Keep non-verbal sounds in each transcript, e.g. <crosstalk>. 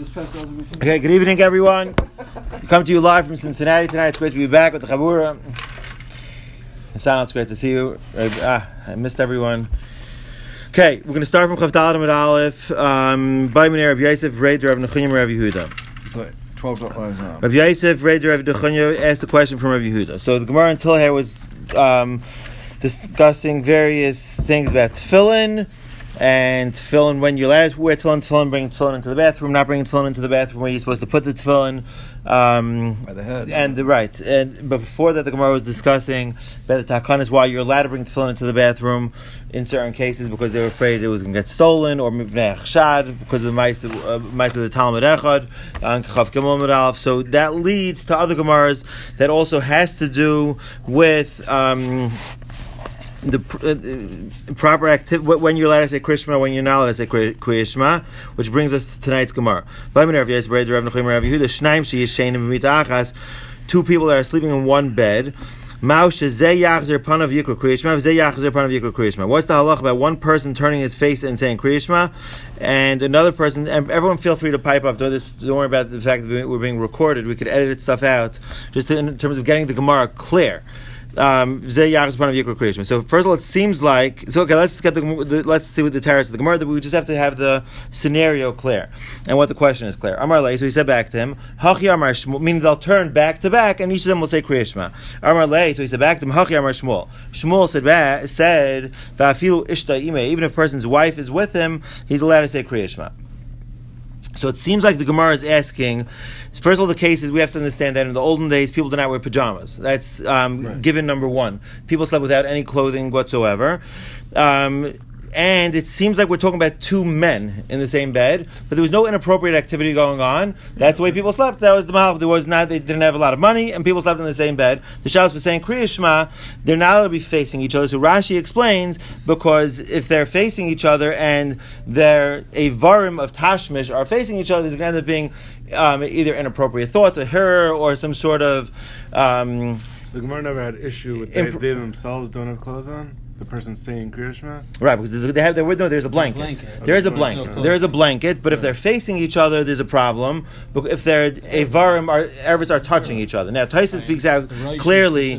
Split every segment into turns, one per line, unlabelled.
Okay, good evening, everyone. We come to you live from Cincinnati tonight. It's great to be back with the Chabura. Hassan, it's great to see you. Ah, I missed everyone. Okay, we're going to start from Chav Dalet Amud Aleph. Um, By Minei Rabbi Yosef, Reid Rav Nechunyim, Rav Yehuda.
It's like 12 dollars now.
Rabbi Yosef, Reid Rav Nechunyim asked a question from Rabbi Yehuda. So the Gemara until here was um, discussing various things about tefillin and tefillin when you're allowed to wear tefillin, tefillin, bringing tefillin into the bathroom, not bringing tefillin into the bathroom where you're supposed to put the tefillin. Um,
By the head.
and the right, and but before that, the Gemara was discussing about the takan is why you're allowed to bring tefillin into the bathroom in certain cases because they were afraid it was going to get stolen or mibnei chshad because of the mice uh, mice of the Talmud Echad and Chav Gimel Aleph. So that leads to other Gemaras that also has to do with. Um, the uh, proper activity when you're allowed to say Krishma, when you're not allowed to say Kri- Krishma, which brings us to tonight's Gemara. Two people that are sleeping in one bed. What's the halach about one person turning his face and saying Kriyishma, and another person? And everyone, feel free to pipe up. Don't, this, don't worry about the fact that we're being recorded. We could edit stuff out, just in terms of getting the Gemara clear. Um, so first of all, it seems like so. Okay, let's get the, the let's see what the teretz of the Gemara. That we just have to have the scenario clear and what the question is clear. Amar lei. So he said back to him, Hachi Amar Shmuel, meaning they'll turn back to back, and each of them will say Kriyishma. Amar lei. So he said back to him, Hachi Amar Shmuel. Shmuel said back, said Vafilu Ishta Ime. Even if a person's wife is with him, he's allowed to say Kriyishma. So it seems like the Gemara is asking. First of all, the case is we have to understand that in the olden days, people did not wear pajamas. That's um,
Right.
given number one. People slept without any clothing whatsoever. Um, and it seems like we're talking about two men in the same bed, but there was no inappropriate activity going on. That's the way people slept. That was the mahal. There was not. They didn't have a lot of money, and people slept in the same bed. The Shabbos was saying Kriya Shema. They're not allowed to be facing each other. So Rashi explains because if they're facing each other and their a varim of tashmish are facing each other, there's going to end up being um, either inappropriate thoughts, a her, or some sort of. Um,
So the Gemara never had issue with they, they themselves don't have clothes on. The person saying Kriyashma.
Right, because there's, they have there, no, there's a blanket.
blanket.
There is a blanket.
No
There is a blanket, but if they're facing each other, there's a problem. But if they're a varim, are ervas are touching each other. Now, Tyson speaks out
The right is
clearly.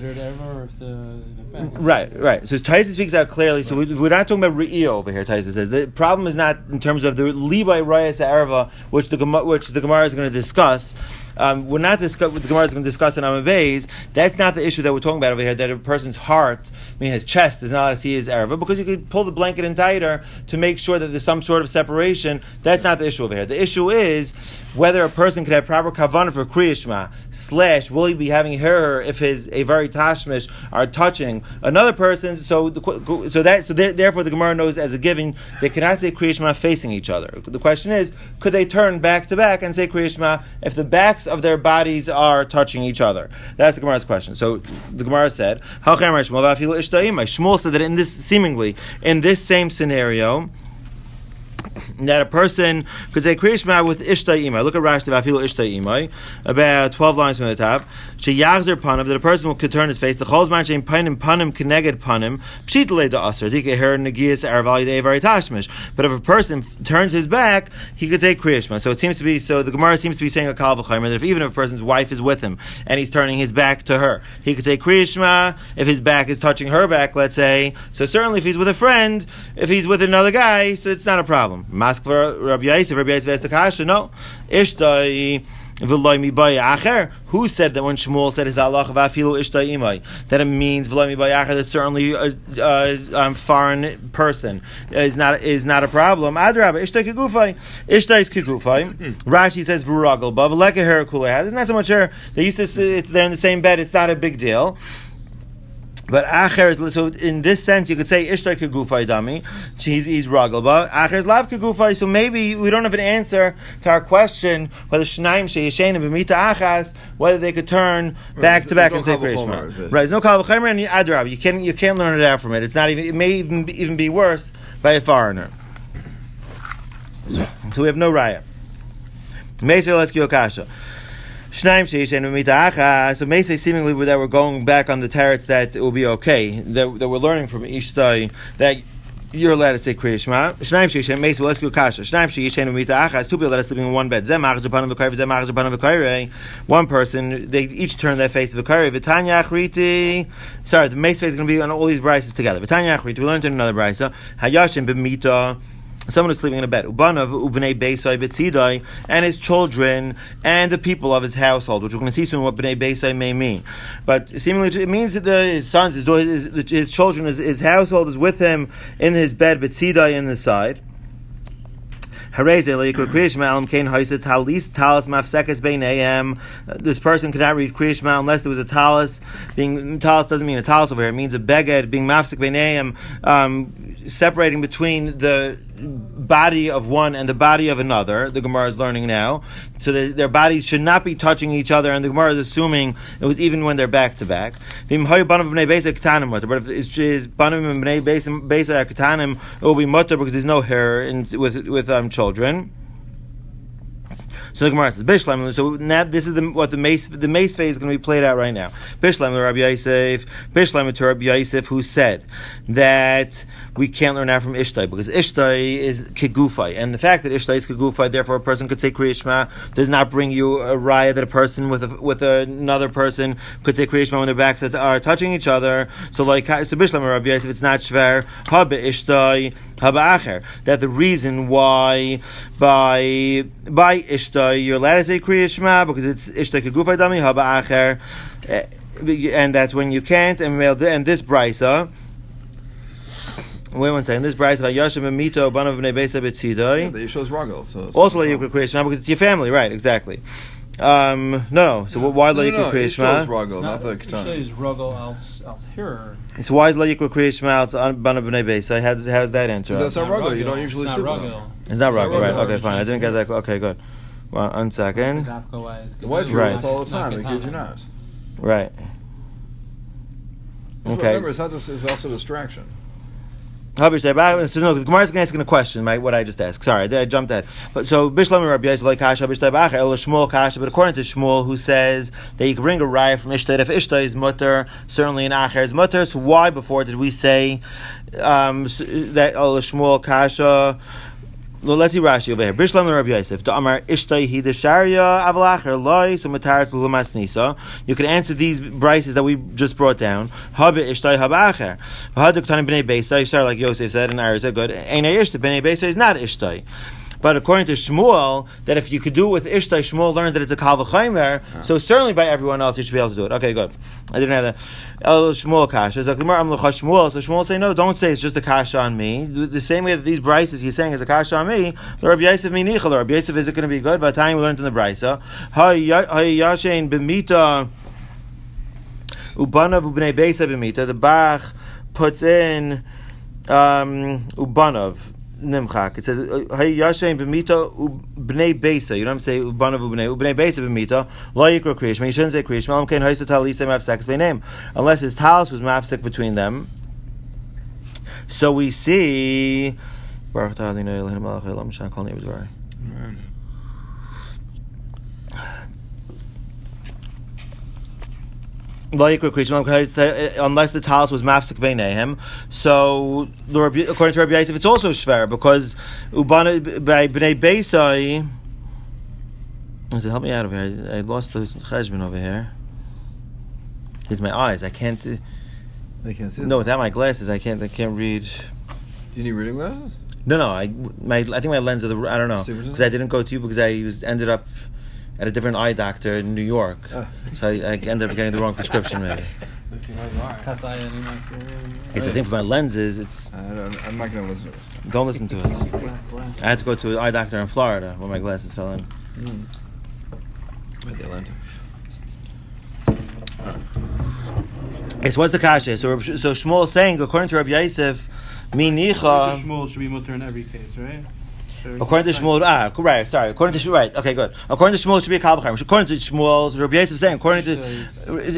Right, right. So Tyson speaks out clearly. So we, we're not talking about Re'iyah over here. Tyson says the problem is not in terms of the Levi Rayas Erva, which the which the Gemara is going to discuss. Um, we're not discuss the Gemara is going to discuss in Amabeis. That's not the issue that we're talking about over here. That a person's heart, I mean his chest, is not allowed to see his Erva because you could pull the blanket in tighter to make sure that there's some sort of separation. That's not the issue over here. The issue is whether a person could have proper kavanah for kriyishma slash will he be having her if his a very tashmish are touching another person. So the, so that so there- therefore the Gemara knows as a given they cannot say kriyishma facing each other. The question is, could they turn back to back and say kriyishma if the backs of their bodies are touching each other? That's the Gemara's question. So the Gemara said. Shmuel said that in this seemingly in this same scenario that a person could say Kriyishma with Ishta Imai. Look at Rashi Ishta Imai, about 12 lines from the top. She Yagzer Panim, that a person could turn his face. The Cholzman Shem Panim Panim Keneged Panim, Pshitale da Aser, Dike Her Negias er Arvali De Evari Tashmish. But if a person turns his back, he could say Kriyishma. So it seems to be, so the Gemara seems to be saying a Kal V'chaymer, that if even if a person's wife is with him and he's turning his back to her, he could say Kriyishma if his back is touching her back, let's say. So certainly if he's with a friend, if he's with another guy, so it's not a problem. Maskva Rabbi Yosef, Rabbi Yosef asked the kasha, no. Ishtai v'loy mibay acher. Who said that when Shmuel said his Allah vafilu ishtai imay that it means v'loy mibay acher that certainly a, a, um, foreign person is not is not a problem. Adrab ishtai kigufay ishtai is kigufay. <laughs> Rashi says v'ragel ba v'leka her. It's not so much her. They used to say it's they're in the same bed. It's not a big deal. But Acher is so in this sense you could say Ishtar kegufay dami. He's he's ragalba. Acher is lav kegufay. So maybe we don't have an answer to our question whether Shnaim sheyeshen and b'mita achas whether they could turn back to back and say Krishma. Right, there's no kal v'chomer and adrab. You can't you can't learn it out from it. It's not even. It may even be, even be worse by a foreigner. So we have no raya. Let's go kasha. Shnaim sheishen b'mita achas. So Meisvei seemingly that we're going back on the terrace that it will be okay. That, that we're learning from Ishtai that you're allowed to say Kriya sheishen meis well, let's go kasha. Shnaim sheishen umita achas. Two people that are sleeping in one bed. Zem achas japanim v'kayre. Zem achas japanim v'kayre. One person, they each turn their face to v'kayre. V'tanya achriti. Sorry, the face is going to be on all these brises together. V'tanya achriti. We learned in another brisa. Hayashim b'mita. Someone is sleeping in a bed. And his children and the people of his household, which we're going to see soon what bnei beisai may mean. But seemingly it means that the, his sons, his, his, his children, his, his household is with him in his bed betzidai in the side. This person cannot read Kriyishma unless there was a talis. Being talis doesn't mean a talis over here. It means a beged being mafsek um, separating between the body of one and the body of another. The Gemara is learning now, so that their bodies should not be touching each other. And the Gemara is assuming it was even when they're back to back. But if it's is banim and bnei besa it will be mutter because there's no hair in, with with um, children. So the Gemara says Bishlam. So now this is the, what the mace the mace phase is going to be played out right now. Bishlam Rabbi Yosef, Bishlam to Rabbi Yosef, who said that we can't learn that from Ishtai because Ishtai is kegufai, and the fact that Ishtai is kegufai, therefore a person could say Kriyishma does not bring you a raya that a person with a, with another person could say Kriyishma when their backs are touching each other. So like so Bishlam Rabbi Yosef, it's not shver haba Ishtai haba acher. That the reason why by by Ishtai you're allowed to say Kriya Shema because it's Ishta Kegufay Dami Haba Acher, eh, and that's when you can't. And and this brisa. Wait one second. This brisa about Yashim and Mito Banav Bnei Beisa Betzidoi.
The shows Ragel. So
also like you could Kriya Shema because it's your family, right? Exactly. Um, no, no. So why no,
no,
no, no.
Kriya
Shema?
Ragel, not the Ketana.
is Ragel al al here.
So why is Lo Yikra Kriya Shema Banav Bnei Beisa? How's how's that answer?
That's not Ragel. You don't usually sit with them.
Is that right? Right. Okay, fine. I didn't get that. Okay, good. Well, one second.
The wife
Right.
all the time. The kids are not.
Right.
That's what-
Okay.
Remember, it's, not just, it's also a distraction.
Habish Deba- So no, the Gemara is asking a question, right? What I just asked. Sorry, I, jumped ahead. But so Bishlam Rabbi Yisrael like Kasha Habish Deba- El Shmuel Kasha. But according to Shmuel, who says that you can bring a raya from Ishtai, if Ishtai is mutter, certainly an Acher is mutter. So why before did we say um, that El Shmuel Kasha? Well, let's see Rashi over here. Bishlam and Rabbi Yosef. Ishtai hi desharia avalacher loy so. You can answer these brises that we just brought down. Habe Ishtai habacher. Bnei like Yosef said, and Ari said, good. Ein Ishtai bnei is not Ishtai. But according to Shmuel, that if you could do it with Ishtai, Shmuel learned that it's a kal v'chaymer. So certainly by everyone else, you should be able to do it. Okay, good. I didn't have that. El Shmuel kasha. So Shmuel. Say no. Don't say it's just a kasha on me. The, same way that these brises he's saying is a kasha on me. The Rabbi Yosef minichel. The Rabbi Yosef is it going to be good? By the time we learned in the brisa, hay yashein b'mita ubanav ubnei beisa b'mita. The Bach puts in um, ubanav. Nimchak. It says uh, Hay Yashem b'mita b'nei beisa. You don't say ubanav ubnei ubnei beisa b'mita. Lo yikra kriyishma. You shouldn't say kriyishma. Alam kein haisa talisa mafsek b'neim. Unless his talis was mafsek between them. So we see. Baruch atah Adonai Eloheinu melech haolam shah kol neighbors v'ray. Lo yikra kriyishma Uh, unless the talis was mafsek b'neihem. So according to Rabbi Yosef, it's also shver because ubana uh, by b'nei beisai. Help me out of here? I, I lost the cheshbon over here. It's my eyes. I can't.
Uh, they can't see.
No, without my glasses, I can't. I can't read.
Do you need reading glasses?
No, no. I my I think my lens of the I don't know because I didn't go to you because I was ended up at a different eye doctor in New York,
Ah.
so I, I ended up getting the wrong prescription. Maybe. <laughs> Yes, I thing for my lenses, it's
I don't, I'm not going to listen to it.
don't listen to it. <laughs> I had to go to an eye doctor in Florida when my glasses fell in.
With the Atlanta.
It's what's the kasha? So so Shmuel is saying according to Rabbi Yosef, mi nicha.
Shmuel should be mutter in every case, right?
According to Shmuel, ah, right, sorry. According to Shmuel, right, okay, good. According to Shmuel, it should be a kalvachim. According to Shmuel, Rabbi Yosef is saying, according to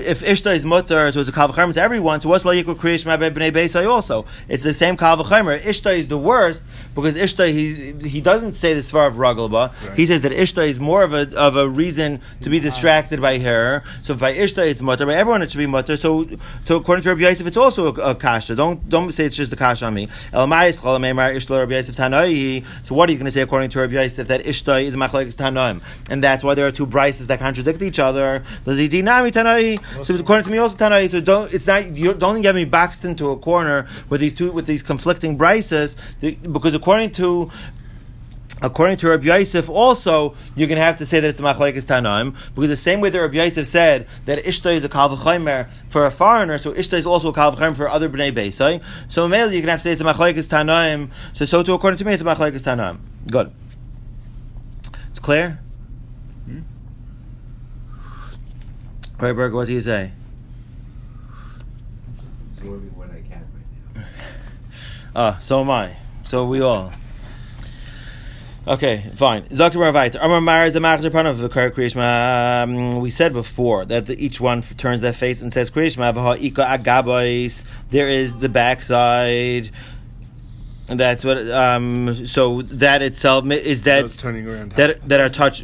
if Ishta is mutter, so it's a kalvachim to everyone. So what's like creation by bnei beisai also? It's the same kalvachim. Ishta is the worst because Ishta he he doesn't say the svar of raglba. He says that Ishta is more of a of a reason to be distracted by her. So by Ishta it's mutter, by everyone it should be mutter. So, so according to Rabbi Yosef, it's also a, a kasha. Don't don't say it's just a kasha on me. El Ma'is Chol Meimar Ishla Rabbi Yosef Tanoi. So what are you going to say according to Rabbi Yosef that Ishta is machlekes Tanoim, and that's why there are two brises that contradict each other. So according to me also Tanoi. So don't it's not you don't get me boxed into a corner with these two with these conflicting brises because according to According to Rabbi Yosef, also you're going to have to say that it's a machlekes tanaim because the same way that Rabbi Yosef said that ishta is a kalvachaymer for a foreigner, so ishta is also a kalvachaymer for other bnei beisai. So mainly you're going to have to say it's a machlekes tanaim. So so too according to me, it's a machlekes tanaim. Good. It's clear. Hmm? Right, Berg, what do you say?
What I can right now.
Ah, so am I. So we all. Okay, fine. Zakir Ravait. Amar Mar is a machzer pan of the Kriyishma. Um, we said before that the, each one turns their face and says Kriyishma. Ika agabais. There is the backside. And that's what. Um, so that itself is that
Those turning around.
that that are touch.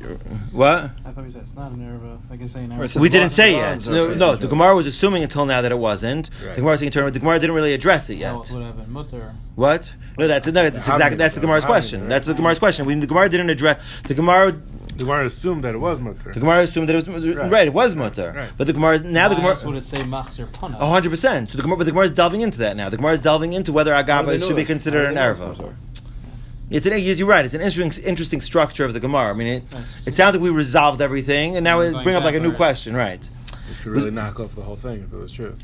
What?
I thought you said it's not an erva. Like you're saying, erva.
We didn't say yet. No, no. The
other.
Gemara was assuming until now that it wasn't.
Right.
The Gemara was saying turn. The Gemara didn't really address it yet.
It would have mutter.
What? No, that's no, that's exactly that's the
though?
Gemara's question. That's the Gemara's question. We, the Gemara didn't address the Gemara.
The Gemara assumed that it was mutter.
The Gemara assumed that it was right. it was mutter,
Right.
but the Gemara now the
Why else would it say machzer pana?
A hundred percent. So the Gemara, but the Gemara is delving into that now. The Gemara is delving into whether
How do
agava should be considered an
do they
erva. It's an, you're right. It's an interesting, interesting structure of the Gemara. I mean, it, it sounds like we resolved everything, and now
We're
we
going
bring up like a new
on
question, right?
It could really knock off the whole thing if it was true.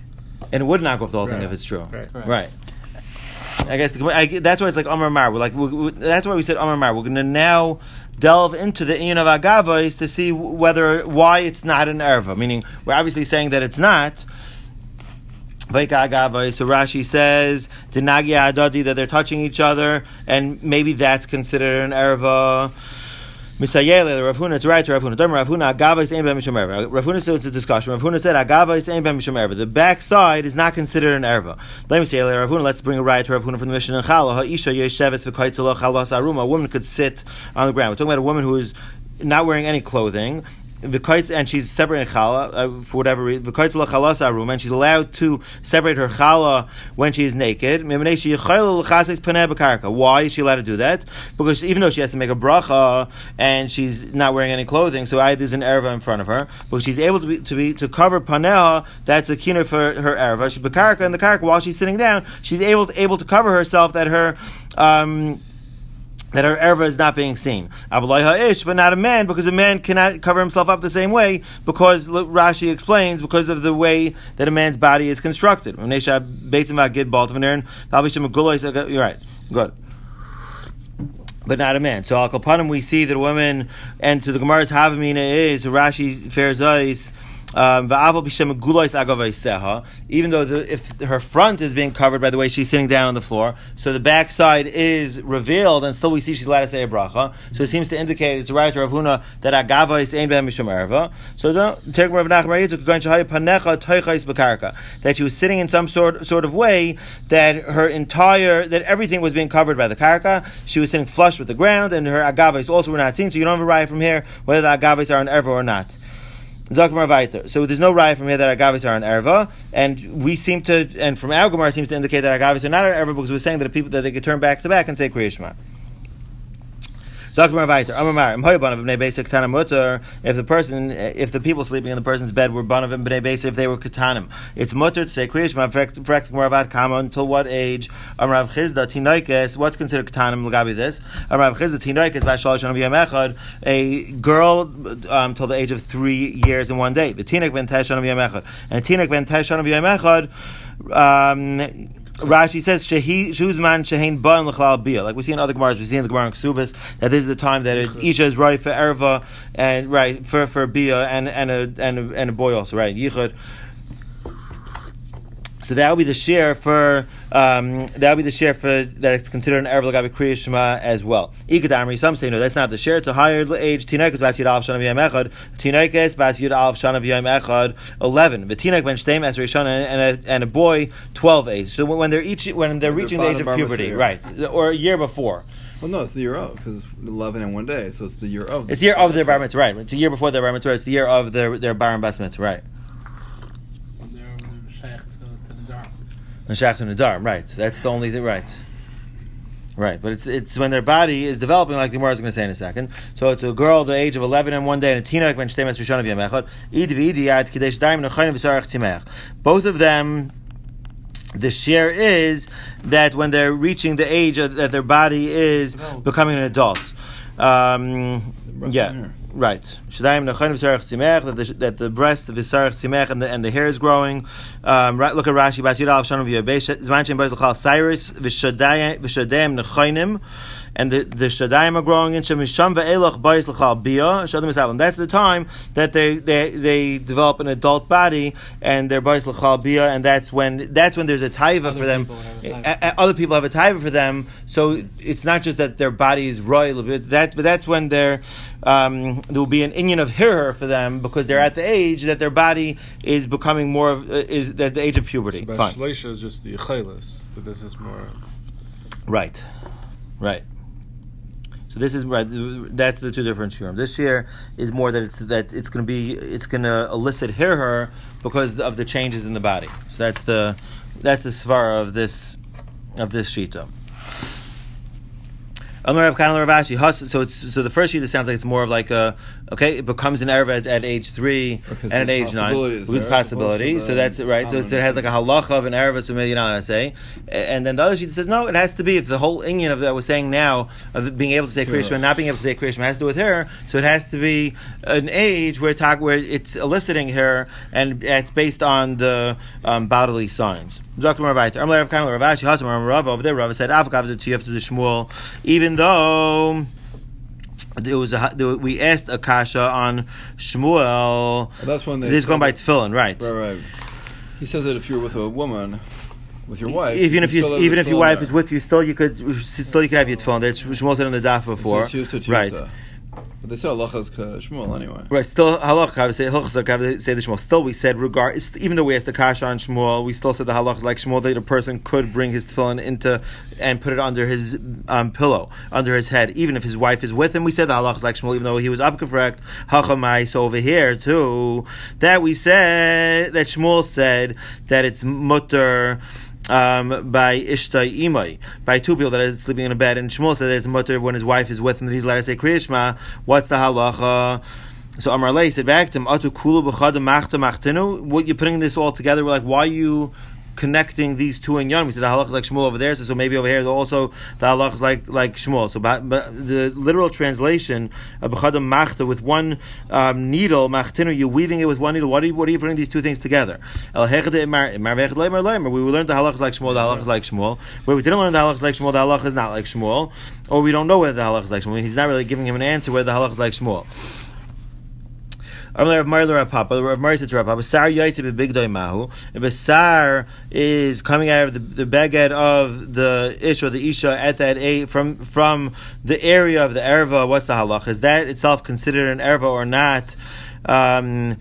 And it would knock off the whole thing if it's true.
Right.
Correct.
Right. I guess the, I, that's why it's like Amar Mar. We're like we, we, that's why we said Amar Mar. We're going to now delve into the Ian of Agava is to see whether why it's not an erva. Meaning we're obviously saying that it's not. So Rashi says the Nagia Adadi that they're touching each other, and maybe that's considered an erva. Misayele, Rav Huna, it's right to Rav Huna. Dom Rav Huna, Agava is erva. Rav Huna said it's a discussion. Rav Huna said Agava is ain ben mishum. The backside is not considered an erva. Let me say, Rav Huna, let's bring a right to Rav Huna from the Mishnah in Chala. Ha'isha yeshevetz v'kaitzala chalas aruma. A woman could sit on the ground. We're talking about a woman who is not wearing any clothing. And she's separating chala uh, for whatever reason. And she's allowed to separate her chala when she is naked. Why is she allowed to do that? Because even though she has to make a bracha and she's not wearing any clothing, so either there's an erva in front of her, but she's able to be to be to cover paneha. That's a kina for her erva. She's b'karka in the karka while she's sitting down. She's able to, able to cover herself that her. Um, that her erva is not being seen. Avalai ish, but not a man, because a man cannot cover himself up the same way, because Rashi explains, because of the way that a man's body is constructed. You're right. Good. But not a man. So al we see that a woman, and so the Gemara's havamina is Rashi fares ice. Um, even though the, if her front is being covered by the way she's sitting down on the floor, so the backside is revealed, and still we see she's allowed to say a bracha. So it seems to indicate it's right to Rav Huna that agava is ein ben mishum erva. So that she was sitting in some sort sort of way that her entire that everything was being covered by the karka. She was sitting flush with the ground, and her agavas also were not seen. So you don't have a riot from here whether the agavas are an erva or not. Zakmar. So there's no riot from here that agavis are an erva, and we seem to, and from our Gemara seems to indicate that agavis are not an erva because we're saying that the people that they could turn back to back and say Kriyashma. If the person, if the people sleeping in the person's bed were Banav and Bnei Basic, if they were Katanim, it's Mutter to say Kriyashma. Frekt Moravat Kama until what age? Amar Chizda Tinoikes. What's considered Katanim? Lagabi this. Amar Chizda Tinoikes Vashal Shanam Yamechad. A girl um, till the age of three years and one day. The Tinek Ben Teshan of Yamechad. And Tinek Ben Teshan of. Um, Rashi says shehi shuzman shehein ban l'chlal bia. Like we see in other gemaras, we see in the gemara in Ksubas that this is the time that isha is right for erva and right for for bia and and a and a, and a boy also right yichud. So that would be the share for um, that would be the share for that it's considered an erev lagabi kriya shema as well. Ikadamri, some say no, that's not the share. It's a higher age. Tinekes bas yud alf shana v'yam echad. Tinekes bas yud alf shana v'yam echad. Eleven. V'tinek ben shteim esrei shana and a and a boy twelve age. So when they're each when they're
They're
reaching the age of puberty, right, or a year before.
Well, no, it's the year of because eleven and one day, so it's the year of.
It's the year of their bar mitzvah, right? It's a year before their bar mitzvah. It's the year of their their bar mitzvah, right?
They're, they're shaykh to, to the dark.
And shach and Nadarm, right. That's the only thing, right. Right, but it's it's when their body is developing, like the Gemara is going to say in a second. So it's a girl the age of 11 and one day, and a teenager when. Both of them, the share is that when they're reaching the age of, that their body is becoming an adult. Um, yeah, right. Shadaim nechayin v'sarach that the, that the breast of v'sarach tzimech and the, and the hair is growing. Um, right, look at Rashi, Bas Yud Aleph Shana V'Yabesh, Zman Shem Beis L'chal Cyrus, V'Shadayim Nechainim, and the, the Shadayim are growing in Shem Misham Ve'elach Beis L'chal Bia, Shadim Esalim. That's the time that they, they, they develop an adult body, and they're Beis L'chal Bia, and that's when, that's when there's a taiva
Other
for them.
people a.
A- a- other people have a taiva for them, so it's not just that their body is royal, but that, but that's when they're, um, there will be an Indian of hirer for them, because they're at the age that their body is becoming more of, uh, is at the age of puberty.
But
Fine.
Is just the Yechelis, but this is more.
Right, right. So this is right. That's the two different shiurim. This year is more that it's that it's going to be it's going to elicit hear her because of the changes in the body. So that's the that's the svara of this of this shita. So it's so the first sheet. sounds like it's more of like a okay. It becomes an erev at, at age three and at age nine with possibility. So that's it, right. So it has like a halacha of an erev so you know what I say. And then the other sheet says no. It has to be if the whole Indian of that was saying now of being able to say
Sure.
Krishma and not being able to say Krishma has to do with her. So it has to be an age where talk where it's eliciting her and it's based on the um, bodily signs. Dr. Rav Kana Ravashi. Hasam Rav over there. Rav said Avkav to you to the Shmuel, even though there was a we asked Akasha on Shmuel.
That's when they.
This is going by tefillin, right?
Right, right. He says that if you're with a woman, with your wife,
Even if you, even if your wife
there.
is with you, still you could still you could have your tefillin. That's Shmuel said on the daf before, right?
But they say halachas Shmuel anyway.
Right, still halach. I would say halach. I would say the Shmuel. Still, we said regard. Even though we asked the kasha on Shmuel, we still said the halach is like Shmuel that a person could bring his tefillin into and put it under his um, pillow, under his head, even if his wife is with him. We said the halach is like Shmuel, even though he was up correct. Hachamai. So over here too, that we said that Shmuel said that it's mutter um, by Ishtai Imai, by two people that are sleeping in a bed. And Shmuel said that it's mutter when his wife is with him that he's allowed to say Kriyashma. What's the halacha? So Amar Lei said back to him. What you're putting this all together? We're like, why you connecting these two in Yom? We said the halach is like Shmuel over there, so, so maybe over here also the halach is like like Shmuel. So but, but the literal translation of b'chada machta with one um, needle machtinu, you're weaving it with one needle. What are you what are you putting these two things together? El imar-. We learned the halach is like Shmuel. The halach is like Shmuel. Where we didn't learn the halach is like Shmuel, the halach is not like Shmuel, or we don't know whether the halach is like Shmuel. He's not really giving him an answer whether the halach is like Shmuel. Rav Mari Rav Papa, Rav Mari said to Rav Papa, Sar Yaitze Bebigdoi Mahu. If a Sar is coming out of the, the beged of the Ish or the Isha at that a from from the area of the erva, what's the halach? Is that itself considered an erva or not? Um,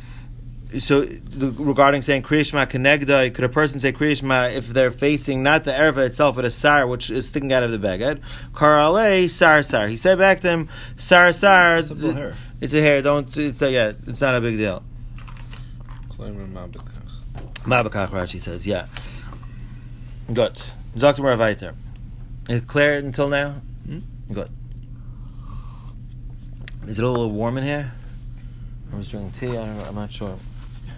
so the, regarding saying kriyishma kenegda, could a person say kriyishma if they're facing not the erva itself but a sar which is sticking out of the beged? Karale sar sar. He said back to him sar sar.
Simple hair.
It's a hair. Don't. It's a yeah. It's not a big deal.
Mabakach.
Mabakach Rashi says yeah. Good. Dr. Weiter. Is it clear until now?
Hmm?
Good. Is it a little warm in here? I was drinking tea. I don't know, I'm not sure.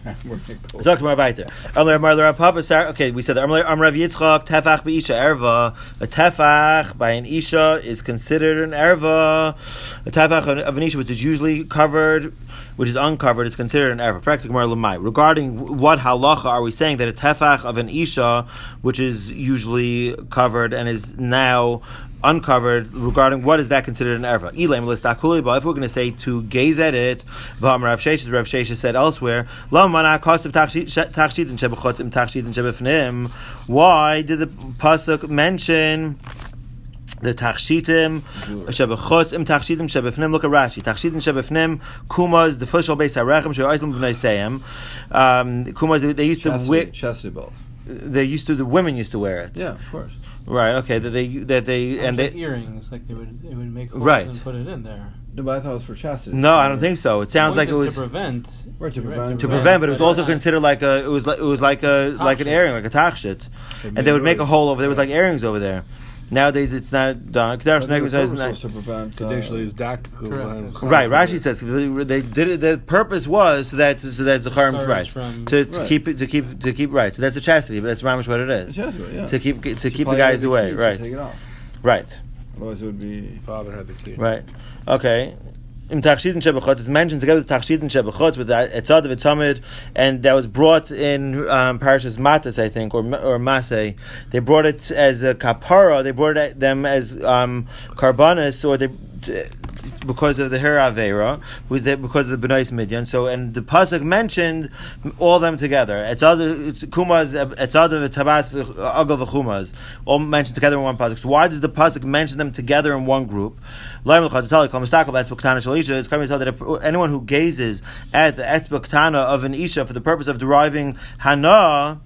<laughs> Talk more Papa Okay, we said that. Amar Rav Yitzchak tefach beisha erva. A tefach by an isha is considered an erva. A tefach of an isha, which is usually covered, which is uncovered, is considered an erva. Regarding what halacha are we saying that a tefach of an isha, which is usually covered and is now uncovered regarding what is that considered an erva. Elaim listakuli, but if we're going to say to gaze at it, V'am Rav Sheshes, Rav Sheshes said elsewhere, Lam mana kosav tachshit and shebechot im tachshit and shebefnim. Why did the pasuk mention? the tachshitim shebechutz im tachshitim shebefnim. Look at Rashi. Tachshitim shebefnim kumas the fushal beis harechem she'oislim b'nei seyem. Um, Kumas they used to wear.
chastity belt.
They used to. The women used to wear it.
Yeah, of course.
Right. Okay. That they that they and
And
they.
earrings, like they would, they would make holes
Right.
and put it in there.
No, but I thought it was for chastity.
No, I don't think so. It sounds like it was
to prevent.
Right, to
you're
prevent-
to prevent, but it was also
not-
considered like a. It was like it was like a like an
Tachshit.
airing, like a tachshit, and they would make a hole over. There was like earrings over there. Nowadays, it's not done. Kedash
But the
Negro not-
was to prevent. Uh,
Kadeshli is dak.
Correct.
Right, Rashi says they, they did it. The purpose was so that so that Zacharim
Discourage
right
from-
to, to
Right.
keep to keep to keep right. So that's a chastity, but that's mamish what it
It's chastity, yeah.
to keep to keep the guys away. Right,
Take it off.
right,
Otherwise, it would be.
Father had the key.
right. Okay. In Tachshit and Shebechot, it's mentioned together with Tachshit and Shebechot with the Etzad of Etamid, and that was brought in um, Parashas Matos, I think, or or Masay. They brought it as a kapara. They brought it, them as um, karbanis, or they because of the Hera Avera, was there because of the Benais Midian. So, and the pasuk mentioned all them together. It's other it's kumas, it's other tabas agav v'chumas, all mentioned together in one pasuk. So, why does the pasuk mention them together in one group? It's coming to tell that anyone who gazes at the etzbaktana of an isha for the purpose of deriving hana.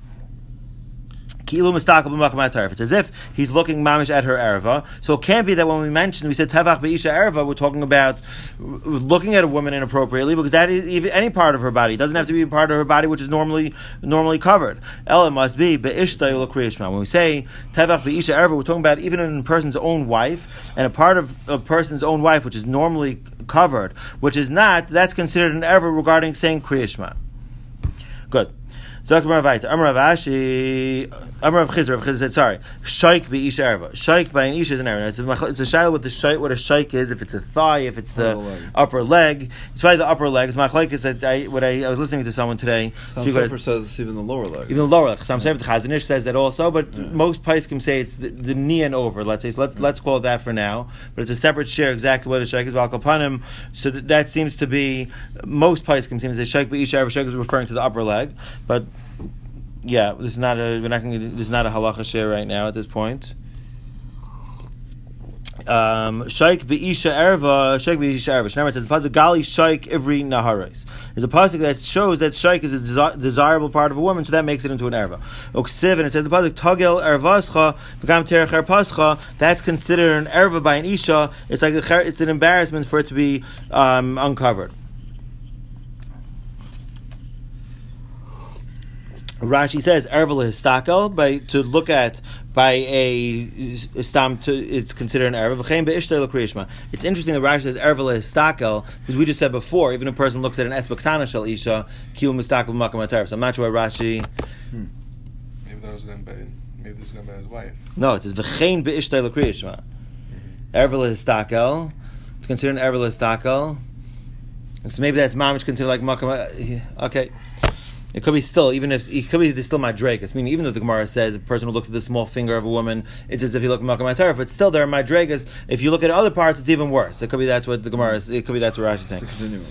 It's as if he's looking mamish at her erva. So it can't be that when we mentioned, we said tevach be'isha erva, we're talking about looking at a woman inappropriately because that is any part of her body. It doesn't have to be a part of her body which is normally normally covered. Ella must be be'ishta yulakriyishma. When we say tevach be'isha erva, we're talking about even in a person's own wife and a part of a person's own wife which is normally covered, which is not. That's considered an erva regarding saying kriyishma. Good. Zok Rav Vaita, Amar Rav Ashi, Amar Rav Chizr, Rav Chizr said, sorry, shaik be isha erva. Shaik by an isha is an erva. It's a, it's a shail with the shaik, what a shaik is, if it's a thigh, if it's the oh,
Upper leg.
upper leg. It's probably the upper leg. It's machlaik is that I, what I, I was listening to someone today.
Some
speak
Sefer says it's even the lower leg.
even the lower leg. Some say the Chazon Ish says that also, but
Yeah.
most Paiskim say it's the, the knee and over. Let's say so. Let's let's call it that for now. But it's a separate share. Exactly what a sheikh is balkapanim. So that, that seems to be most Paiskim seem to say sheikh b'isha ever sheikh is referring to the upper leg. But yeah, this is not a we're not going to this is not a halacha share right now at this point. Um, Shaik be'isha erva, shaik be'isha erva. Shneimar says, the "Pasuk gali shaik every naharis." There's a pasuk that shows that shaik is a desi- desirable part of a woman, so that makes it into an erva. Uksiv, and it says the pasuk tagel ervascha begam terech pascha. That's considered an erva by an isha. It's like a, it's an embarrassment for it to be um, uncovered. Rashi says erva lehistakel by to look at by a stam to it's considered an erva. V'chein be'ishtay l'kriyishma. It's interesting that Rashi says erva lehistakel because we just said before even a person looks at an esbaktana shel isha kiyum mistakel b'makam atar. So I'm not sure why Rashi. Hmm.
Maybe that was going by. Maybe this was going by his wife.
No, it says v'chein be'ishtay l'kriyishma. Erva lehistakel. It's considered an erva lehistakel. So maybe that's mamish considered like makam. Okay. It could be still, even if it could be there's still madregas. Meaning, even though the Gemara says a person who looks at the small finger of a woman, it's as if you look at Malcolm Torah, but still there are madregas. If you look at other parts, it's even worse. It could be that's what the Gemara is. It could be that's what Rashi is saying.
It's a continuum.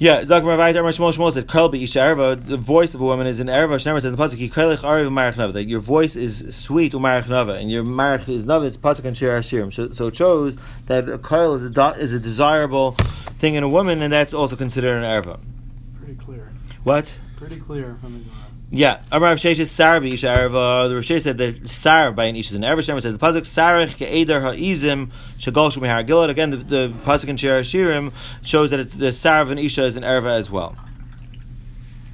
Yeah, Zak Rabbi Amar Shmuel Shmuel said, "Kol isha erva." The voice of a woman is an erva. Shneimar says in the pasuk, "Yikelech ariv umarachnava." That your voice is sweet u'marach nava, and your marach is nava. It's pasuk and shir hashirim. So, so it shows that a kol is a do- is a desirable thing in a woman, and that's also considered an erva.
Pretty clear.
What?
Pretty clear from the Gemara.
Yeah, Amar Rav Sheish is Sarah b'isha erva. The Rav Sheish said that Sarah by an isha is an erva. Shneimar said the pasuk Sarach ke'eder ha'izim shagol shu mehar gilad. Again, the, the pasuk and shir hashirim shows that it's, the Sarah of an isha is an erva as well.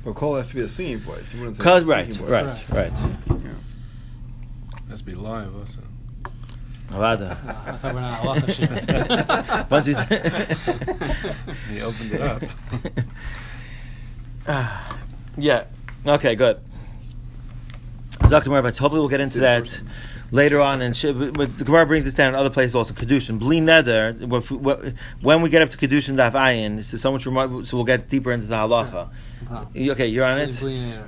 But call has to be a singing voice. You wouldn't say
Cause right,
voice.
right, right.
Has to be live also.
Avada. <laughs>
I thought we're not halacha share. <laughs>
Once we <laughs>
He opened it up.
Yeah. Okay. Good. Dr. Moravitz, hopefully we'll get into that. later on, and sh- but the Gemara brings this down in other places also. Kedushin, bli neder. When we get up to Kedushin daf ayin, this is so much. Remo- so we'll get deeper into the halacha.
Huh.
You- Okay, you're on it.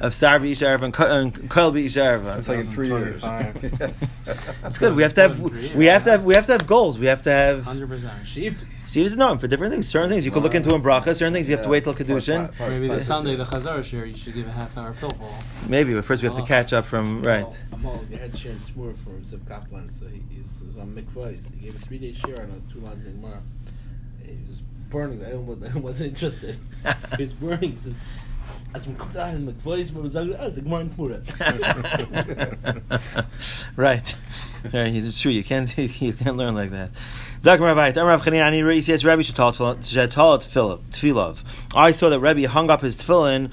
Of Sar B'Isharva and Ko- and Koil B'Isharva.
It's like in three years. <laughs>
That's good. We have to have we have to have we have to have goals. We have to have.
Hundred percent. Sheep.
She is known for different things. Certain things you could look into in bracha. Certain things you have to wait till kedushin.
Maybe the Sunday, the Chazar share, you should give a half hour pilpul.
Maybe, but first we have to oh. catch up from right.
Amal, you had Sharon Smur for Ziv Kaplan, so he, he was, he on mikvahs. He gave a three day share on a two lines in Gemara. He was burning. I wasn't, interested. <laughs> he was burning. "As we come down in mikvahs, we was like, as a Gemara in Tmura." <laughs>
right. Right, It's true. You can't <laughs> you can't learn like that. Rabbi, Rabbi. I saw that Rabbi hung up his tefillin.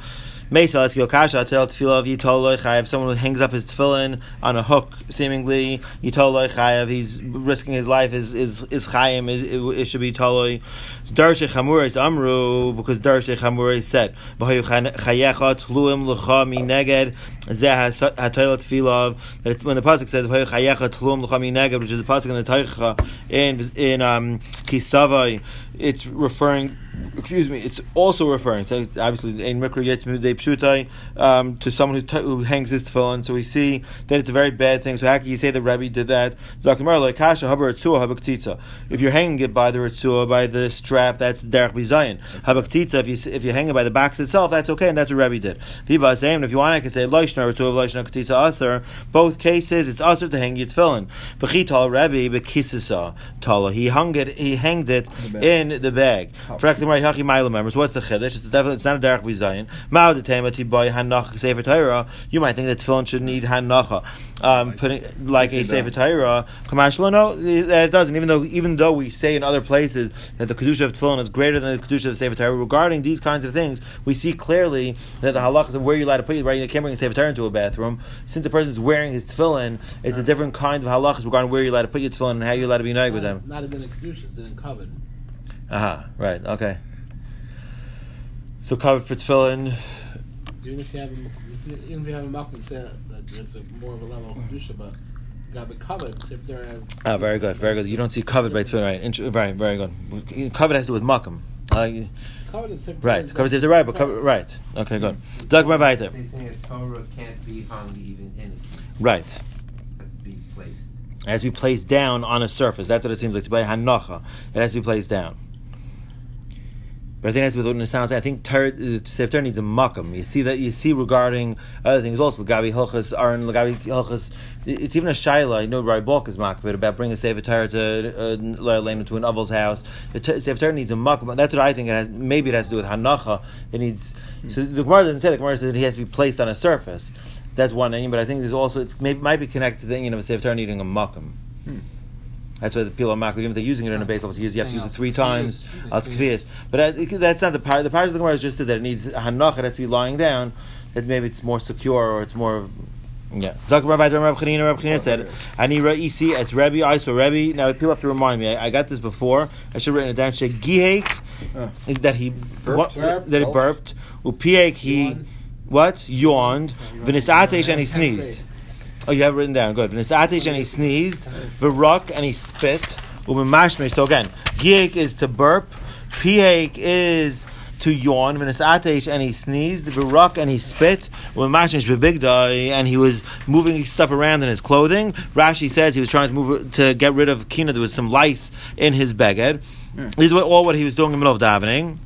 Mesa, go kasha. Tell tefillah yitol chayav. Someone who hangs up his tefillin on a hook, seemingly yitol chayav. He's risking his life. Is is is chayim? It, it should be toloi. Darshe chamuris amru because Darshe chamuris said v'hayu chayechat luim l'cha mi neged zeh hatoilet tefillah. That it's when the pasuk says v'hayu chayechat luim l'cha mi neged, which is the pasuk in the teicha in in um, kisavai. It's referring. Excuse me. It's also referring. So obviously in mikra pshutai um, to someone who, t- who hangs his tefillin. So we see that it's a very bad thing. So how can you say that Rabbi did that? Zakimar like kasha habar ritzua habaktitza. If you're hanging it by the ritzua by the strap, that's derech bizayin. Habaktitza. If you if you hang it by the box itself, that's okay, and that's what Rabbi did. Viva same. If you want, I could say loishna ritzua loishna ktitza aser. Both cases, it's aser to hang your tefillin. V'chital Rabbi bekisisa tala. He hung it. He hanged it
The bag.
In the bag. Correctly, right? Haki Mila members. What's the chiddush? It's definitely it's not a derech bizayin. Ma'od temati by hanach sefer Torah. You might think that tefillin should need hanacha, um, putting like a sefer Torah. Kamash lo no, that it doesn't. Even though even though we say in other places that the kedusha of tefillin is greater than the kedusha of sefer Torah, regarding these kinds of things, we see clearly that the halachas of where you're allowed to put it. Right, you can't bring a sefer Torah into a bathroom. Since a person's wearing his tefillin, it's a different kind of halachas regarding where you're allowed to put your tefillin and how you're allowed to be nag with them.
Not even the Kedusha, it's in covered.
Aha, right, okay. So covered for tefillin.
Even if you have a, even if you have a malkum, say that there's a more of a level of Kedusha, but got to be covered. So if there are
Ah, very good, very good. You don't see covered by tefillin, right? Int- right, very good. Covered has to do with makam. Uh,
covered is sefer
right,
Torah,
covered is the right, but cover, right. Okay, good. Doug weiter.
They say a Torah can't be hung even in a piece.
Right.
It has to be placed.
It has to be placed down on a surface. That's what it seems like to be hanacha. It has to be placed down. But I think that's what it sounds. I think uh, Sefer Torah needs a makam. You see that. You see regarding other things also. Gabi hilchas are in Gabi hilchas. It's even a shaila. I know Rabbi Balk is makbid about bringing a Sefer Torah to uh, Leilem to an Avel's house. Sefer needs a makam. That's what I think. It has. Maybe it has to do with hanacha. It needs. So the Gemara doesn't say. The Gemara says that he has to be placed on a surface. That's one thing. But I think there's also. It's maybe might be connected to the of a Sefer Torah needing a makam. That's why the people are makbid. Even if they're using it in a base level, you have to use it three times. That's kfiyas. But uh, that's not the part. The part of the Gemara is just that it needs hanach. It has to be lying down. That maybe it's more secure or it's more. Yeah. Zakar Rabbi Rabbi Chanina Rabbi Chanina said, "Ani ra'isi as Rebbe. I saw Rebbe. Now people have to remind me. I, I got this before. I should have written it down. Shegihek
Oh.
is that he what,
Burped.
that he burped. Upiek he
Yawned.
what yawned. V'nisatesh and he sneezed. Oh, you have it written down. Good. V'nisatesh and he sneezed. V'rock and he spit. Umimashmesh. So again, giek is to burp. Piek is to yawn. V'nisatesh and he sneezed. V'rock and he spit. Umimashmesh bebigdai and he was moving stuff around in his clothing. Rashi says he was trying to move to get rid of kina. There was some lice in his beged. This is what, all what he was doing in the middle of davening.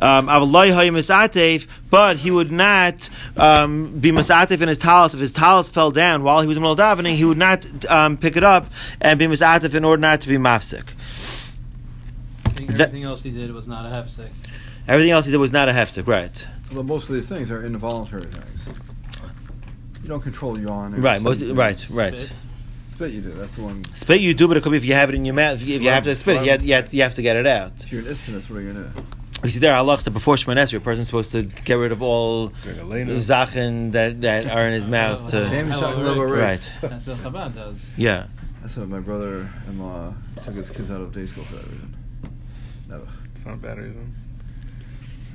Um, Avalai hayim misatev, but he would not um, be misatev in his talis. If his talis fell down while he was in the middle of davening, he would not um, pick it up and be misatev in order not to be mafsik.
I think
That-
everything else he did was not a hefsek.
Everything else he did was not a hefsek, right?
Well, most of these things are involuntary things. You don't control yawn. or
Right, most,
something.
right, right.
Spit.
Spit you do. That's the one.
Spit you do, but it could be if you have it in your mouth. If you, if you have to spit it, you have, you, have, you have to get it out.
If you're an istinus, what are you gonna do?
You see, there are halachs that before Shemon Esrei, a person's supposed to get rid of all
Drink a lena.
zachin that, that are in his <laughs> mouth. To,
you
Hello,
shot
Rick.
little Rick.
right,
That's what Chabad does.
yeah.
That's what my brother-in-law took his kids out of day school for that reason. Never.
It's not a bad reason.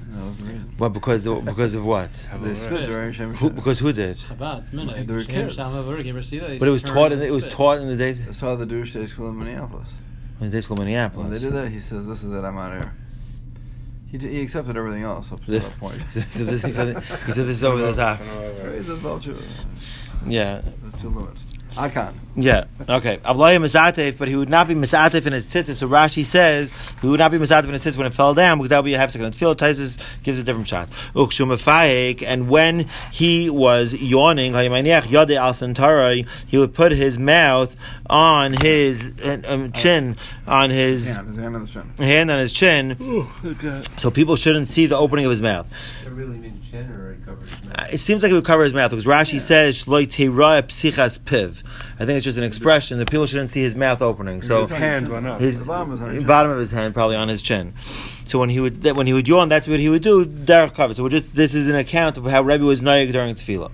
That was the reason.
Well, because because of what?
They spit during Shem
Who, because who did?
Chabad, minhag.
They were kids.
Shama Vurgi Bersila,
But it was taught in the, it was taught in the days
I saw the Jewish day school in Minneapolis.
in the day school in
When they did that, he says, "This is it. I'm out of here." He, d- he accepted everything else up to that <laughs> point.
he, said this, he, said, he said this is over the top.
Right, that's all true.
Yeah,
There's two limits. Akan.
yeah. Okay. Avlaya misatev, but he would not be misatev in his tzitzis. So Rashi says he would not be misatev in his tzitzis when it fell down because that would be a half second. Field Taisus gives a different shot. Ukshumafayek, and when he was yawning, hayimaniach yade al santarai, he would put his mouth on his uh, um, chin, on his
Hand, his hand on his chin.
hand on his chin, so people shouldn't see the opening of his mouth.
It really mean chin or it covers his mouth?
It seems like it would cover his mouth because Rashi says "Shloi teira psichas piv." I think it's just an expression that people shouldn't see his mouth opening. So
his hand went up.
his
The bottom on his
bottom of his hand, probably on his chin. So when he would when he would yawn, that's what he would do. Derech cover. So we're just this is an account of how Rebbe was noyeg during tefillah.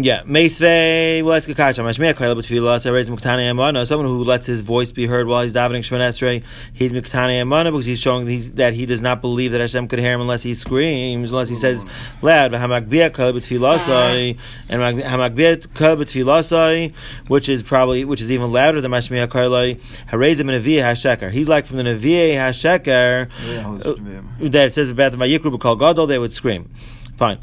Yeah, Meisvei, well, let's get kasha. Mashmei kaila b'tefillah, so raise Muktani Amana. Someone who lets his voice be heard while he's davening Esrei, he's Muktani Amana because he's showing that he does not believe that Hashem could hear him unless he screams, unless he says loud. Hamakbiyah kaila b'tefillah, and Hamakbiyah kaila b'tefillah, which is probably which is even louder than Mashmei kaila. Harezim and Hasheker. He's like from the Nevi'ah Hasheker
Yeah, I was
uh,
to be him.
that it says about the Vayikru b'Kol Gadol, they would scream. Fine.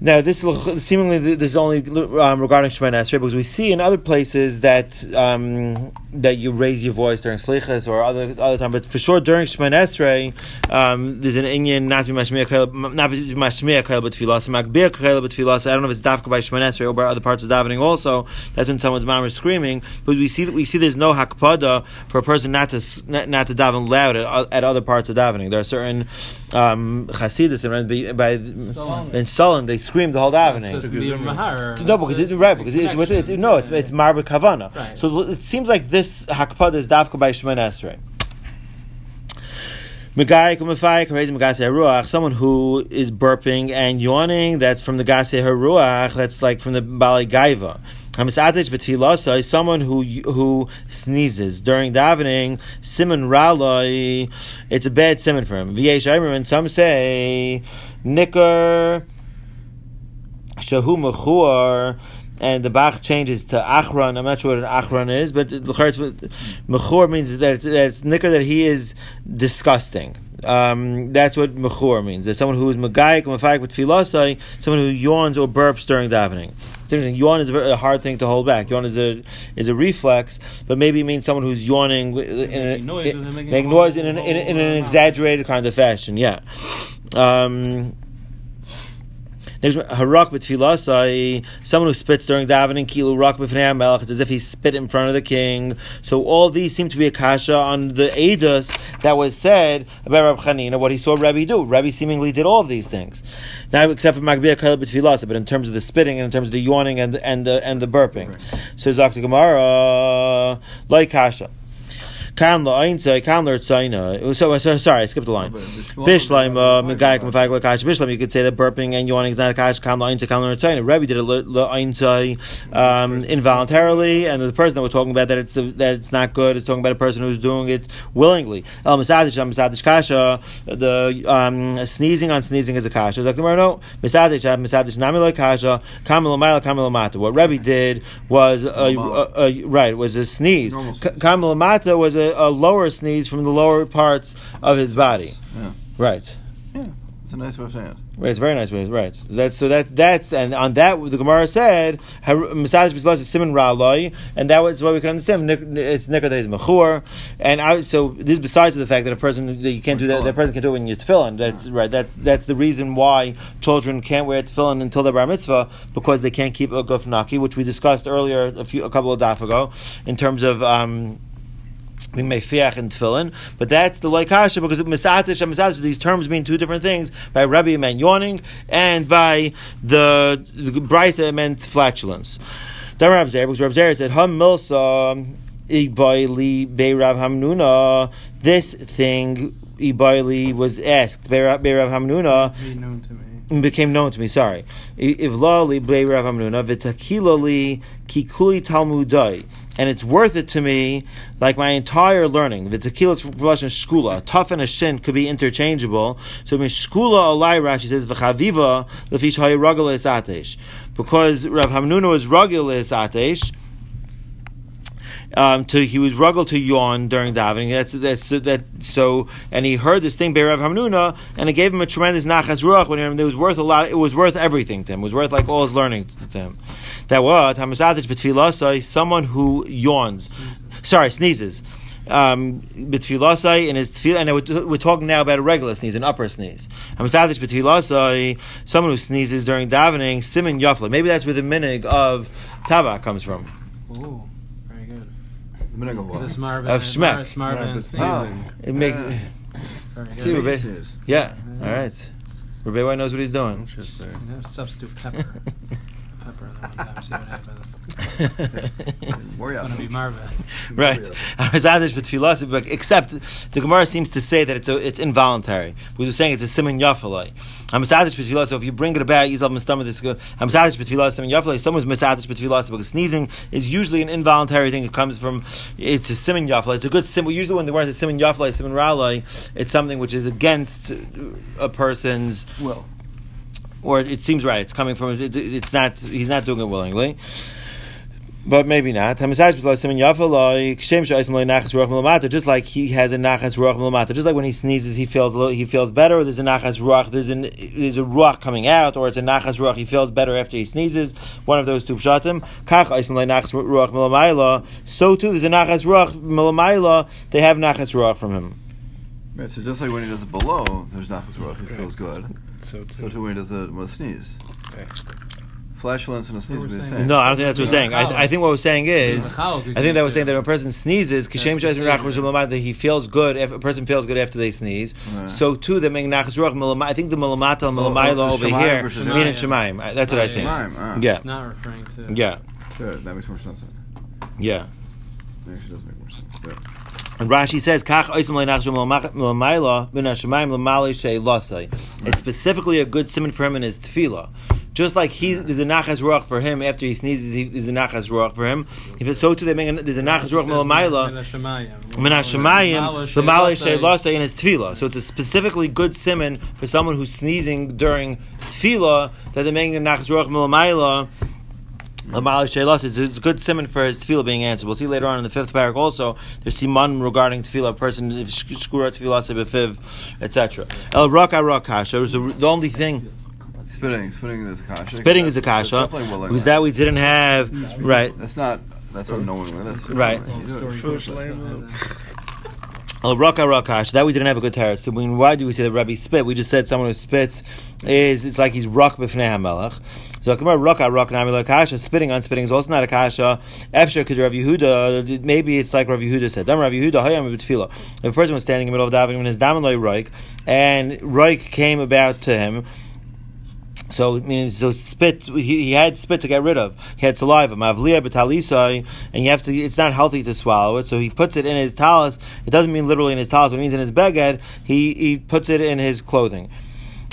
Now, this seemingly this is only um, regarding Shemoneh Esrei because we see in other places that um, that you raise your voice during Slichas or other other time, but for sure during Shemoneh Esrei, um, there's an Inyan not to be mashmiya kail- not to be mashmiya kail but tefillah, makbir kail but tefillah. I don't know if it's dafka by Shemoneh Esrei or by other parts of davening also. That's when someone's mom is screaming, but we see that we see there's no hakpada for a person not to not, not to daven loud at, at other parts of davening. There are certain um, chasidus and by, by in Stolin they scream the whole davening.
It's be
No, because it's right because it's, with, it's no, it's it's marba kavana.
Right.
So it seems like this hakpada is dafka by Shemoneh Esrei. Someone who is burping and yawning. That's from the gase haruach. That's like from the bali gaiva. Someone who who sneezes during davening. Simon raloi. It's a bad simon for him. And some say nicker shahu mechur. And the Bach changes to Achron. I'm not sure what an Achron is, but the Mechur means that it's, that it's nicker that he is disgusting. Um, that's what Mechur means. That someone who is Megayik, Mefayik with Filosai, someone who yawns or burps during davening. It's interesting. Yawn is a, hard thing to hold back. Yawn is a is a reflex, but maybe it means someone who's yawning in a,
Making noise
make noise in an, in, in an
uh,
exaggerated kind of fashion. Yeah. Um, Next one, Harak b'tfilasai, someone who spits during davening, kilu rak b'fnei melech, it's as if he spit in front of the king. So all these seem to be a kasha on the edus that was said about Rab Chanina, what he saw Rabbi do. Rabbi seemingly did all of these things. Now, except for Magbiyah Kal b'tfilasai, but in terms of the spitting and in terms of the yawning and the, and the, and the burping. So Dr. Gemara, like kasha. Kan la einzai, kan la ertzaina. So, so, sorry, I skipped the line. Bishleim, uh, Megayik, Mefayik, Lakash, Bishleim, you could say that burping and yawning is not a kash, kan la einzai, kan la ertzaina. Rebbe did it la einzai, um, involuntarily, and the person that we're talking about that it's, that it's not good is talking about a person who's doing it willingly. El Misadish, Misadish Kasha, the, um, sneezing on sneezing is a kasha. Like, no, Misadish, Misadish, Namiloi Kasha, Kamil Maila, Kamil Mata. What Rebbe did was, a, a, a, right, was a sneeze. Kamil Mata was a, a lower sneeze from the lower parts of his body.
Yeah.
Right.
Yeah, it's a nice way of saying it.
Right, it's a very nice way. Right. So that's so that that's and on that the Gemara said massage bislas is simon raloi, and that was what we can understand. It's nikar that is mechur, and I, so this is besides the fact that a person that you can't do that. That person can do it when you're tefillin. That's right. That's that's the reason why children can't wear tefillin until they're bar mitzvah because they can't keep a guf naki, which we discussed earlier a few a couple of daf ago in terms of. Um, we may fiach and tefillin, but that's the laikasha because misatish and misatish, these terms mean two different things. By Rabbi it meant yawning, and by the, the Brisa it meant flatulence. Then Rav Zer, because Rav Zer said, Ham milsa ibayli be Rav Hamnuna, this thing ibayli was asked by Rav, Hamnuna,
Be known to me.
and became known to me. Sorry, ivlali blei Rav Hamnuna v'takilali kikuli talmudai. And it's worth it to me like my entire learning. The tequila's from Lashon shkula. Tough and a shin could be interchangeable. So it means shkula alai Rashi says v'chaviva lefish hay ragel es atesh. Because Rav Hamnuna was ragel es atesh, um, to he was ruggled to yawn during davening. That's that's that. So and he heard this thing by Rav Hamnuna, and it gave him a tremendous nachas ruach when it was worth a lot. It was worth everything to him. It was worth like all his learning to him. That what hamasadich betfilasai, someone who yawns, sorry sneezes. Um, in his tefillah, and we're, talking now about a regular sneeze, an upper sneeze. Hamasadich betfilasai, someone who sneezes during davening, simin yafla. Maybe that's where the minig of tabak comes from.
Ooh.
The minute of
Is
what?
this Marvin?
Of schmeck.
It's Marvin.
Yeah, but
sneezing.
sneezing.
Oh, it makes.
Yeah.
See,
Maybe
Rebbe. Yeah. All right. Rebbe White knows what he's doing.
Substitute pepper. <laughs> pepper. That one time. See what happens.
Worry
Gonna be Marvin. <laughs>
right. Hazadish b'tfilas, but except the Gemara seems to say that it's a, it's involuntary. We were saying it's a simon yafalai. Hamazadish b'tfilas. So if you bring it about, Yisrael mistamah this. Hamazadish b'tfilas simon yafalai. Someone's misadish b'tfilas because sneezing is usually an involuntary thing. It comes from it's a simon yafalai. It's a good sim. Usually when the word is simon yafalai, simon ralai, it's something which is against a person's
Well,
or it seems right. It's coming from. It, it's not. He's not doing it willingly. But maybe not. Just like he has a nachas ruach milamata. Just like when he sneezes, he feels little, he feels better. There's a nachas ruach. There's an there's a ruach coming out, or it's a nachas ruach. He feels better after he sneezes. One of those two pshatim. So too, there's a nachas ruach milamayla. They have nachas ruach from him.
right, so just like when he does it below, there's nachas ruach, he feels good.
So
So
too.
too when he does it with a sneeze.
Okay.
Flatulence and a sneeze would be the
saying-
same.
No, I don't think that's what we're saying. I, I think what we're saying is. I think that was saying that when a person sneezes,
That's
kishem
the
shayis
same,
nachas
yeah.
ruach that he feels good. If a person feels good after they sneeze,
Right.
so too the make nachas ruach. I think the milamata and
Oh, oh,
milamayla over here
versus
mean in shemaim. That's what I think.
Shemaim, ah.
Yeah,
It's not referring to.
yeah,
Good, that makes more sense.
yeah.
That actually does make more sense.
And Rashi says, "Kach oisim le'nachas milamayla min hashemayim l'malei she'lasai." It's specifically a good simon for him in his tefillah. Just like he, there's a nachas ruach for him after he sneezes, he, there's a nachas ruach for him. If it's so too, they make a, there's a nachas ruach milamayla. Min Hashemayim, the Malay in his tefillah. So it's a specifically good simon for someone who's sneezing during tefillah that they're making a nachas ruach milamayla. The Malay Sheilasa. It's it's a good simon for his tefillah being answered. We'll see later on in the fifth parak also. There's siman regarding tefillah, a person if shkura tefillah sebefiv, etc. El raka rakasha was the, the only thing.
Spitting, spitting is a kasha.
Spitting is a kasha
definitely willing.
because that we didn't have right.
That's not. That's not knowingly. That's
Right.
You do it.
First lane,
Al raka rakash. That we didn't have a good teretz. So why do we say that Rabbi spit? We just said someone who spits is it's like he's rak b'fnei hamelach. So Gemara raka rak nami lakasha. Spitting on spitting is also not a kasha. Efsher could Rav Yehuda. Maybe it's like Rav Yehuda said. Dam Rav Yehuda hayam b'tfila. If a person was standing in the middle of davening when his damen loy roik and roik came about to him. So I mean, so spit. He, he had spit to get rid of. He had saliva, mavliya betalisai, and you have to. It's not healthy to swallow it. So he puts it in his talis. It doesn't mean literally in his talis. But it means in his beged. He he puts it in his clothing.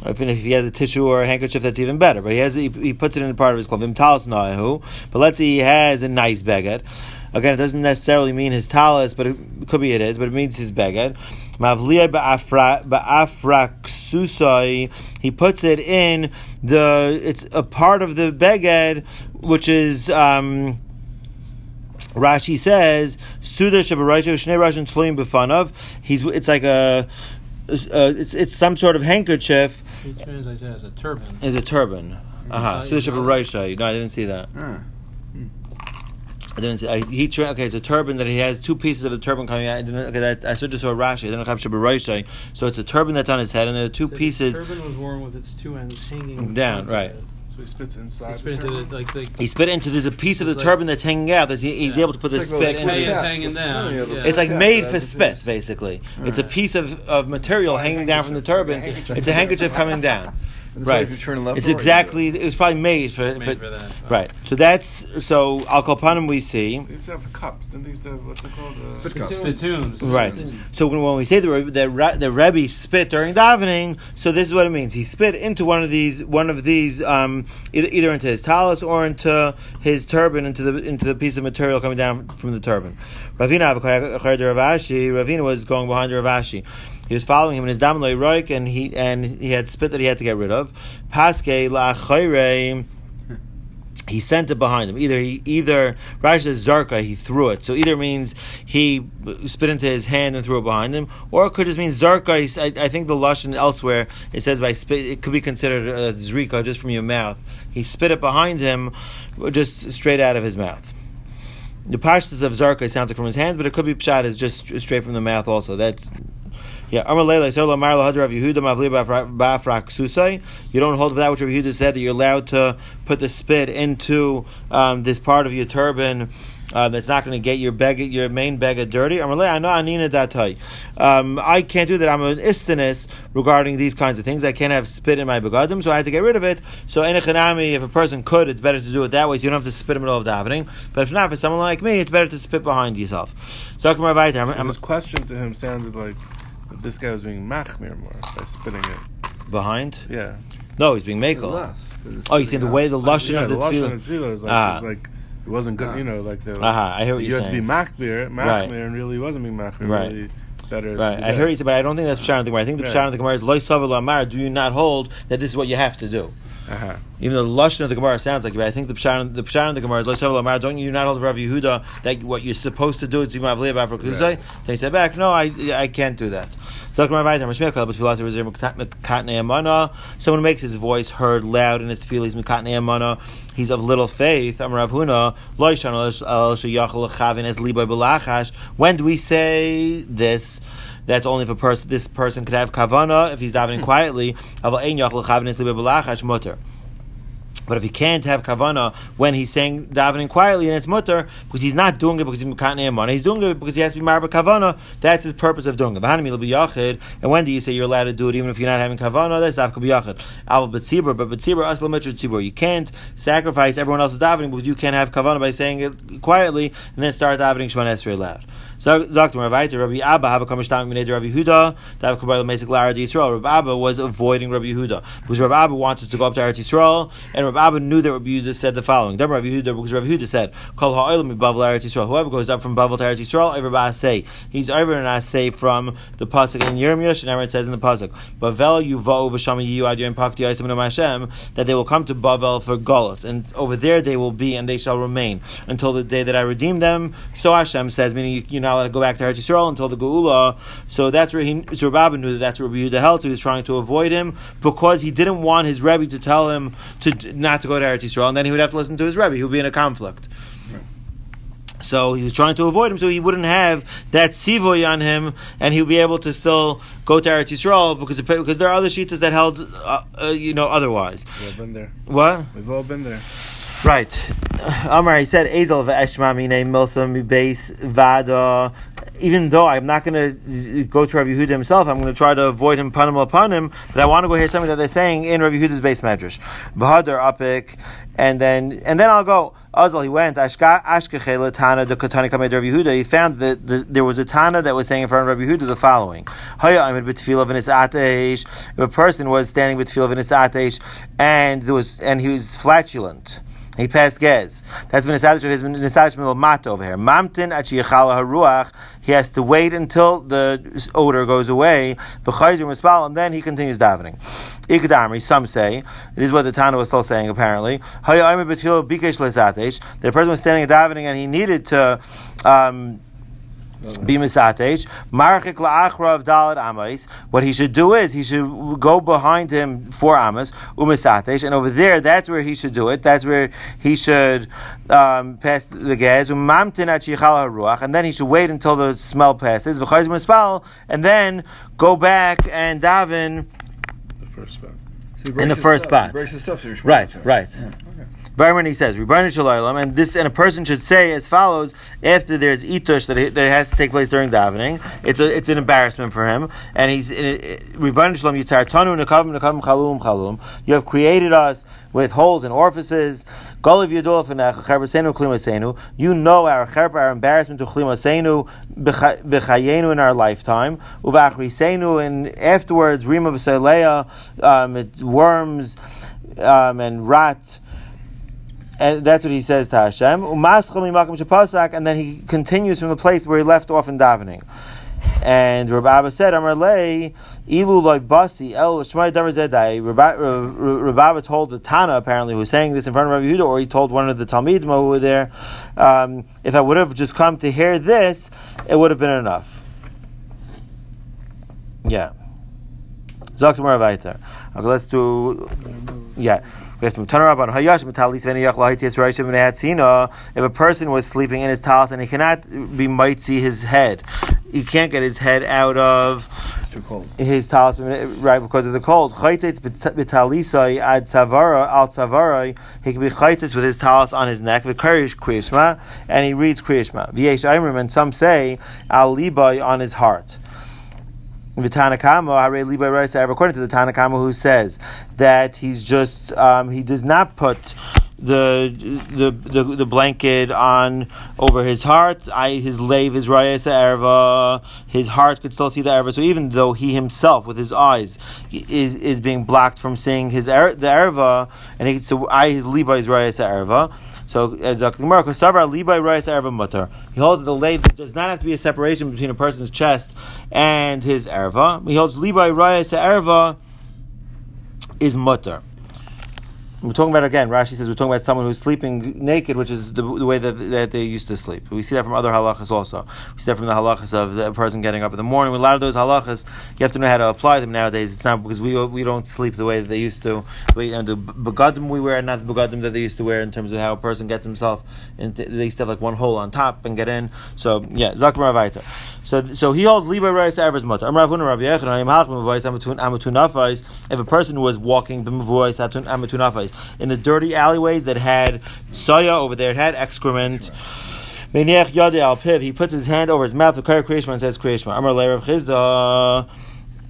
If, if he has a tissue or a handkerchief, that's even better. But he has he, he puts it in a part of his clothing. Talis nahu. But let's say he has a nice beged. Again, it doesn't necessarily mean his talis, but it could be it is. But it means his beged. Mavliya ba'afraksusai. He puts it in the. It's a part of the beged, which is. Um, Rashi says, "Suda shabarayta shnei rashin tefillim b'fanav." He's it's like a, uh, it's it's some sort of handkerchief
He translates it as a turban.
As a turban. Aha,
saw-
Suda
you know.
No, I didn't see that.
Ah.
I didn't see. I, he okay, it's a turban that he has two pieces of the turban coming out. I didn't, okay, that, I should just saw Rashi. I didn't have shabarayta. So it's a turban that's on his head, and there are two
The
pieces.
turban was worn with its two ends hanging
Down, right.
So he spits
He
inside.
spit
the
into the, like, like
He spit into. There's a piece of the
like-
turban that's hanging out. That's, he, he's
Yeah.
able to put the
It's like
spit
those
into.
Way
it.
is hanging down,
yeah.
It's like
caps,
made for spit, basically.
Right.
It's a piece of, of material hanging down from the turban. It's a handkerchief coming down.
That's why
Right.
if you turn left
It's
or right, you
exactly. It was probably made for,
Made
for,
for that.
right. So that's so Al Kalpanim we see.
They used have cups. Didn't they used to have, what's it called? Uh,
Spit cups.
Spittoons.
Right. So when, when we say the Re- the, Re- the Rebbe spit during davening, so this is what it means. He spit into one of these one of these um, either, either into his talus or into his turban into the into the piece of material coming down from the turban. Ravina Rav Ashi. Ravina was going behind the Rav Ashi. He was following him in his damalei roik, and he and he had spit that he had to get rid of. Paske la chayre, he sent it behind him. Either he either Rashi zarka, he threw it. So either means he spit into his hand and threw it behind him, or it could just mean zarka. I, I, think the lashon elsewhere it says by spit it could be considered a zrika just from your mouth. He spit it behind him, just straight out of his mouth. The pashtas of zarka sounds like from his hands, but it could be pshat is just straight from the mouth also. That's yeah, Amar Leila, so Lamar Lahad Rav Yehuda Mavli Bafrak Susai. You don't hold that which Rav Yehuda said that you're allowed to put the spit into um, this part of your turban. Uh, that's not going to get your beg, your main bega dirty. Amar Leila, I know Anina Datai. Um, I can't do that. I'm an istinus regarding these kinds of things. I can't have spit in my begadim, so I had to get rid of it. So in enechanami, if a person could, it's better to do it that way, so you don't have to spit in the middle of davening. But if not, for someone like me, it's better to spit behind yourself. So I'm- I'm
his question to him sounded like this guy was being machmir more by spitting it.
behind.
Yeah.
No, he's being
The
makel.
left. 'cause it's
Oh, you saying the way the lashon
yeah,
of the,
the
tefillah.
of is like,
Ah.
was like it wasn't good.
Ah.
You know, like the
Aha, I hear what
you
you're
had to be machmir, machmir,
Right.
and really wasn't being machmir.
Right.
Really better.
Right, I hear you say, but I don't think that's Pshat of the Gemara. I think the
Right.
Pshat of the Gemara is Loy Savel Amar. Do you not hold that this is what you have to do?
Uh-huh.
Even though the lashon of the Gemara sounds like it, but I think the Pshat, the Pshat of the Gemara is Loy Savel Amar. Don't you not hold Rav Yehuda that what you're supposed to do is to be Mavli for Kuzay? He said back, no, I I can't do that. Someone makes his voice heard loud in his feelings, he's of little faith. Amar Rav Huna, Loishan al sheyachal lechavin es liboy belachash. When do we say this? That's only if a person, this person could have kavana if he's davening hmm. quietly. Aval ein yachal lechavin es liboy belachash mutter. But if he can't have kavana when he's saying davening quietly and it's mutter because he's not doing it because he's mekatnei amana, he's doing it because he has to be marba kavana. That's his purpose of doing it. B'hanim will be yachid. And when do you say you're allowed to do it even if you're not having kavana? That's afka b'yachid. Aval b'tzibur, but b'tzibur asla tzibur. You can't sacrifice everyone else's davening because you can't have kavana by saying it quietly and then start davening shemana esrei loud. So, Dr. Ravaita, Rabbi Abba, have a kamishtam mined Rabbi Yehuda, that kabbalah mesik lara Yisrael. Rabbi Abba was avoiding Rabbi Yehuda because Rabbi Abba wanted to go up to Eretz Yisrael, and Rabbi Abba knew that Rabbi Yehuda said the following. Then Rabbi Yehuda, because Rabbi Yehuda said, "Kol ha'olam mibavel Eretz Yisrael." Whoever goes up from Bavel to Eretz Yisrael, over say he's over and I say from the pasuk in Yirmiyash, and it says in the pasuk, "Bavel yuvo v'shama yiyu ad yom pakti yasim Hashem," that they will come to Bavel for Golos, and over there they will be, and they shall remain until the day that I redeem them. So Hashem says, meaning you, you're not allowed to go back to Eretz Yisrael until the Geula. So that's where he, so Rabbi knew that that's where Yehuda held. So he was trying to avoid him because he didn't want his Rebbe to tell him to not to go to Eretz Yisrael, and then he would have to listen to his Rebbe. He would be in a conflict. So he was trying to avoid him, so he wouldn't have that sivoy on him, and he would be able to still go to Eretz Yisrael because because there are other shitas that held, uh, uh, you know, otherwise.
We've all been there.
What?
We've all been there.
Right. Amar, he said, Ezel v'eshma mine milsa mi base vada. Even though I'm not going to go to Rav Yehuda himself, I'm going to try to avoid him panim upon him, but I want to go hear something that they're saying in Rav Yehuda's base medrash. Bahadar apik, and then and then I'll go. Azal, he went. Ashka Tana the Katani Kamed Yehuda. He found that the, there was a Tana that was saying in front of Rav Yehuda the following: Haya Amid B'Tfila V'Nis Ateish. If a person was standing with V'Nis Ateish, and there was and he was flatulent. He passed gez. That's v'nisadish his v'nisadish mil mat over here. Mamtin achi yechala haruach. He has to wait until the odor goes away. And then he continues davening. Ikadamri. Some say this is what the Tana was still saying. Apparently. The person was standing and davening, and he needed to. Um, be misatesh. Marchik la'achra of dalad amais. What he should do is he should go behind him for amas umisatesh, and over there that's where he should do it. That's where he should um, pass the gas umamtin at yichal haruach, and then he should wait until the smell passes v'chayz mispal, and then go back and daven
The first spot.
So
In the first
step.
spot.
He breaks the steps. so you're
Right, right.
Yeah, okay.
Barman he says, and this and a person should say as follows after there's itush that, that has to take place during davening. It's a, it's an embarrassment for him, and he's. You have created us with holes and orifices. You know our cherpa, our embarrassment to Klimasenu b'chayenu in our lifetime. Uvachrisenu and afterwards Rima um, worms um, and rat and that's what he says to Hashem. And then he continues from the place where he left off in davening. And Rabbi Abba said, Amar lei, ilu loy basi el. Rabbi Abba told the Tana, apparently, who was saying this in front of Rabbi Yehuda, or he told one of the Talmidim who were there, um, if I would have just come to hear this, it would have been enough. Yeah. Tomorrow weiter. Okay, let's do. Yeah. We have to turn around If a person was sleeping in his talis and he cannot be mitzi his head, he can't get his head out of his talis right because of the cold. Chaytetz b'talisai ad savara al savara. He can be chaytetz with his talis on his neck. V'karish krishma and he reads krishma. V'yesh and some say al libay on his heart. According to the Tanakama, who says that he's just um, he does not put the, the the the blanket on over his heart. I his lave is rayas erva. His heart could still see the erva. So even though he himself with his eyes is is being blocked from seeing his er, the erva, and he, so I his liba is rayas erva. So as He holds that the lay does not have to be a separation between a person's chest and his erva. He holds libai rayas erva is mutter. We're talking about again. Rashi says we're talking about someone who's sleeping naked, which is the, the way that, that, they used to sleep. We see that from other halachas also. We see that from the halachas of the person getting up in the morning. A lot of those halachas, you have to know how to apply them nowadays. It's not because we we don't sleep the way that they used to. We, and the begadim we wear, not the begadim that they used to wear in terms of how a person gets himself. Into, they used to have like one hole on top and get in. So yeah, zakmar. So so he holds liba reis avers mutter. If a person was walking in the dirty alleyways that had soya over there, it had excrement. He puts his hand over his mouth, the Krishma, and says Krishma. Amar Le Rav Chisda.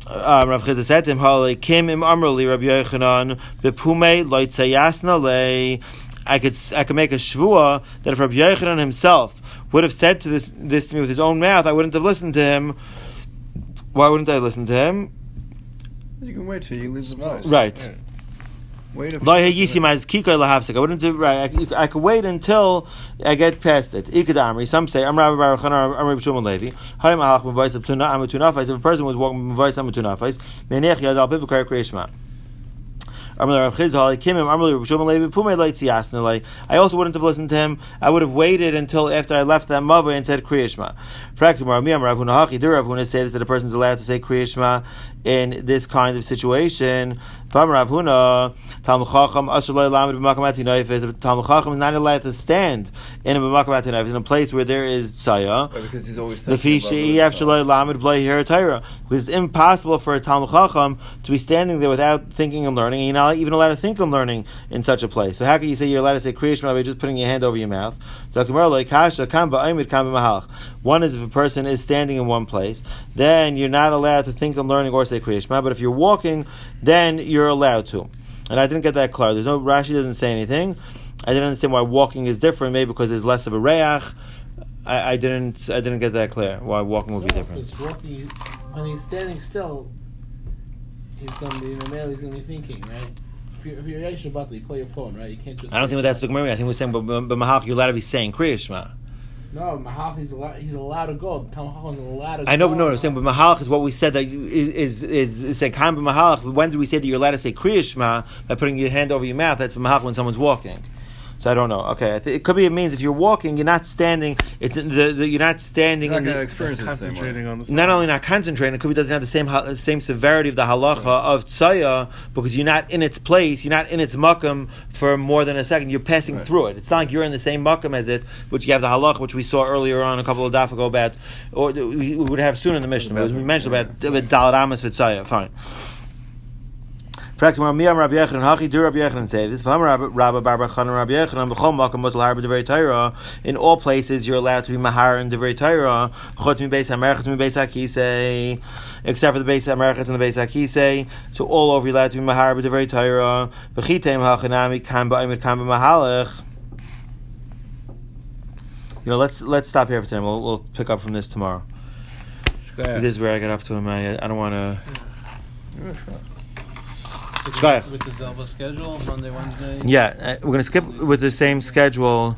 Um, Rav said to him, "Hale kim im amrli Rabbi Yochanan bepume loitzayasna le." I could I could make a shvua that if Rabbi Yochanan himself would have said to this this to me with his own mouth, I wouldn't have listened to him. Why wouldn't I listen to him?
You can wait till you leave the place.
Right.
Yeah. Wait a
I wouldn't do right. I, I could wait until I get past it. Ikadamri. Some say I'm Rabbi Baruch I'm Rabbi Shimon Levi. Hayim Alach Mavais Abtuna Amatunafais. If a person was walking Mavais Amatunafais, Menech Yad Al Pivukar Krishma. I also wouldn't have listened to him. I would have waited until after I left that mother and said Krishma. Ravuna say that the person is allowed to say Krishma in this kind of situation. Talmud Chacham is not allowed to stand in a in a place where there is tzaya.
Because he's always
the Because it's impossible for a Talmud Chacham to be standing there without thinking and learning. And you're not even allowed to think and learning in such a place. So how can you say you're allowed to say Krishma by just putting your hand over your mouth? One is if a person is standing in one place, then you're not allowed to think and learning or say Krishma. But if you're walking, then you're allowed to. And I didn't get that clear. There's no Rashi doesn't say anything. I didn't understand why walking is different, maybe because there's less of a reach. I, I didn't I didn't get that clear. Why walking would be different.
It's walking when he's standing still. He's gonna be in the mail. He's gonna be thinking, right? If you're if you're you play your phone, right? You can't just.
I don't think that's the Gemara. I think we're saying, but but Mahak, you're allowed to be saying Krishma.
No, Mahal he's allowed. He's allowed to go. Talmud is allowed to.
I know,
go.
but no, I'm saying, but Mahalach is what we said that is is is saying Mahalach. When do we say that you're allowed to say Krishma by putting your hand over your mouth? That's Mahalach when someone's walking. So I don't know. Okay, it could be it means if you're walking, you're not standing. It's the, the you're not standing.
You're not
the,
experience
concentrating on the.
Not only not concentrating, it could be doesn't have the same same severity of the halacha right. of tzaya because you're not in its place. You're not in its makam for more than a second. You're passing right. through it. It's not like you're in the same makam as it, which you have the halacha, which we saw earlier on a couple of daf ago about, or we would have soon in the mission. We mentioned about about dalad amas for tzaya. Fine. Fraktim Miyam Rabbi Yochanan Hachi Do Rabbi Yochanan say this. V'Amar Rabbi Rabbi Bar Bar Chanan Rabbi Yechanan B'Chol Mutal Har B'Devrei Torah. In all places, you're allowed to be mahar in Devrei Torah. Chutz mi Beis Hamerchetz mi Beis Hakisei, except for the Beis Hamerchetz and the Beis Hakisei. So all over, you're allowed to be mahar B'Devrei Torah. B'Chitem Hachanami Kan Ba'imit Kan B'Mahalech. You know, let's let's stop here for today. We'll, we'll pick up from this tomorrow. This is where I got up to. my- I don't want to. Shkoyach.
With the Zelba schedule, Monday, Wednesday.
Yeah, uh, we're going to skip with the same schedule.